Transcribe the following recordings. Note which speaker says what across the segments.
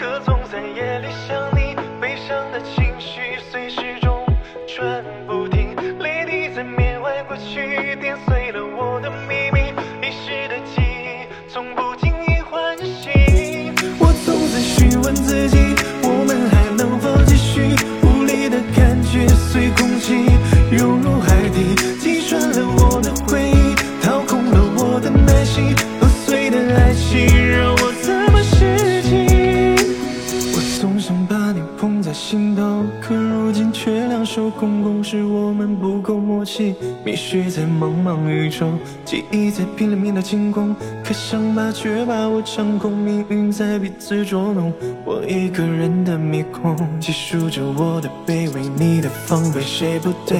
Speaker 1: 可总在夜里想你悲伤的情绪随时钟转不停泪滴在缅怀过去点碎了我的秘密遗失的记忆从不经意唤醒。我总在询问自己把你捧在心头，可如今却两手空空，是我们不够默契，迷失在茫茫宇宙，记忆在拼了命的清空，可想把却把我掌控，命运在彼此捉弄，我一个人的迷宫，细数着我的卑微，你的防备，谁不对？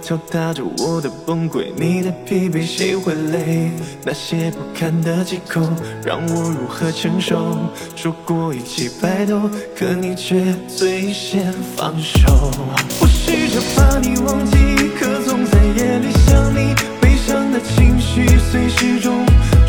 Speaker 1: 敲打着我的崩溃，你的疲惫，谁会累？那些不堪的借口，让我如何承受？说过一起白头，可你却最先放手。我试着把你忘记，可总在夜里想你，悲伤的情绪随时钟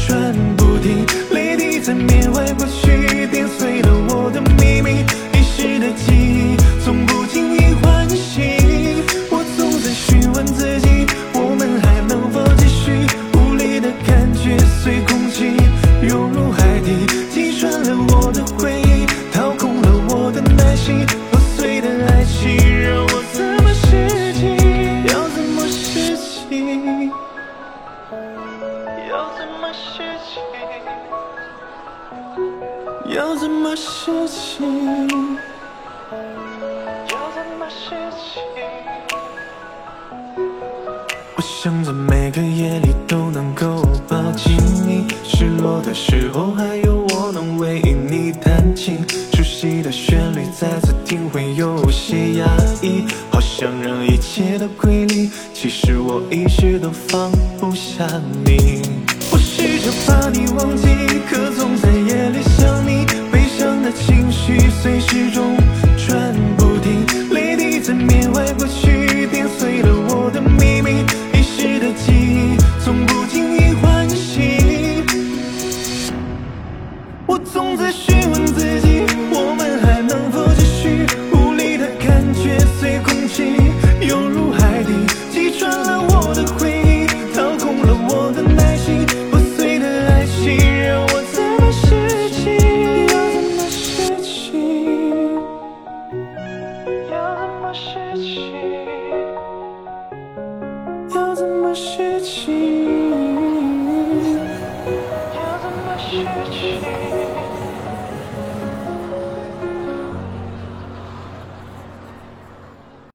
Speaker 1: 转不停，泪滴在缅怀过去，点碎了我的秘密，遗失的记忆从不经意唤醒。我总在询问自己，我们还能否继续？无力的感觉随空气涌入海底，击穿了我的回要怎么拾起？要怎么拾起？我想在每个夜里都能够抱紧你，失落的时候还有我能为你弹琴，熟悉的旋律再次听会有些压抑，好想让一切都归零，其实我一直都放不下你。我试着把你忘记，可总在，情绪随时钟要怎么拾起？要怎么拾起？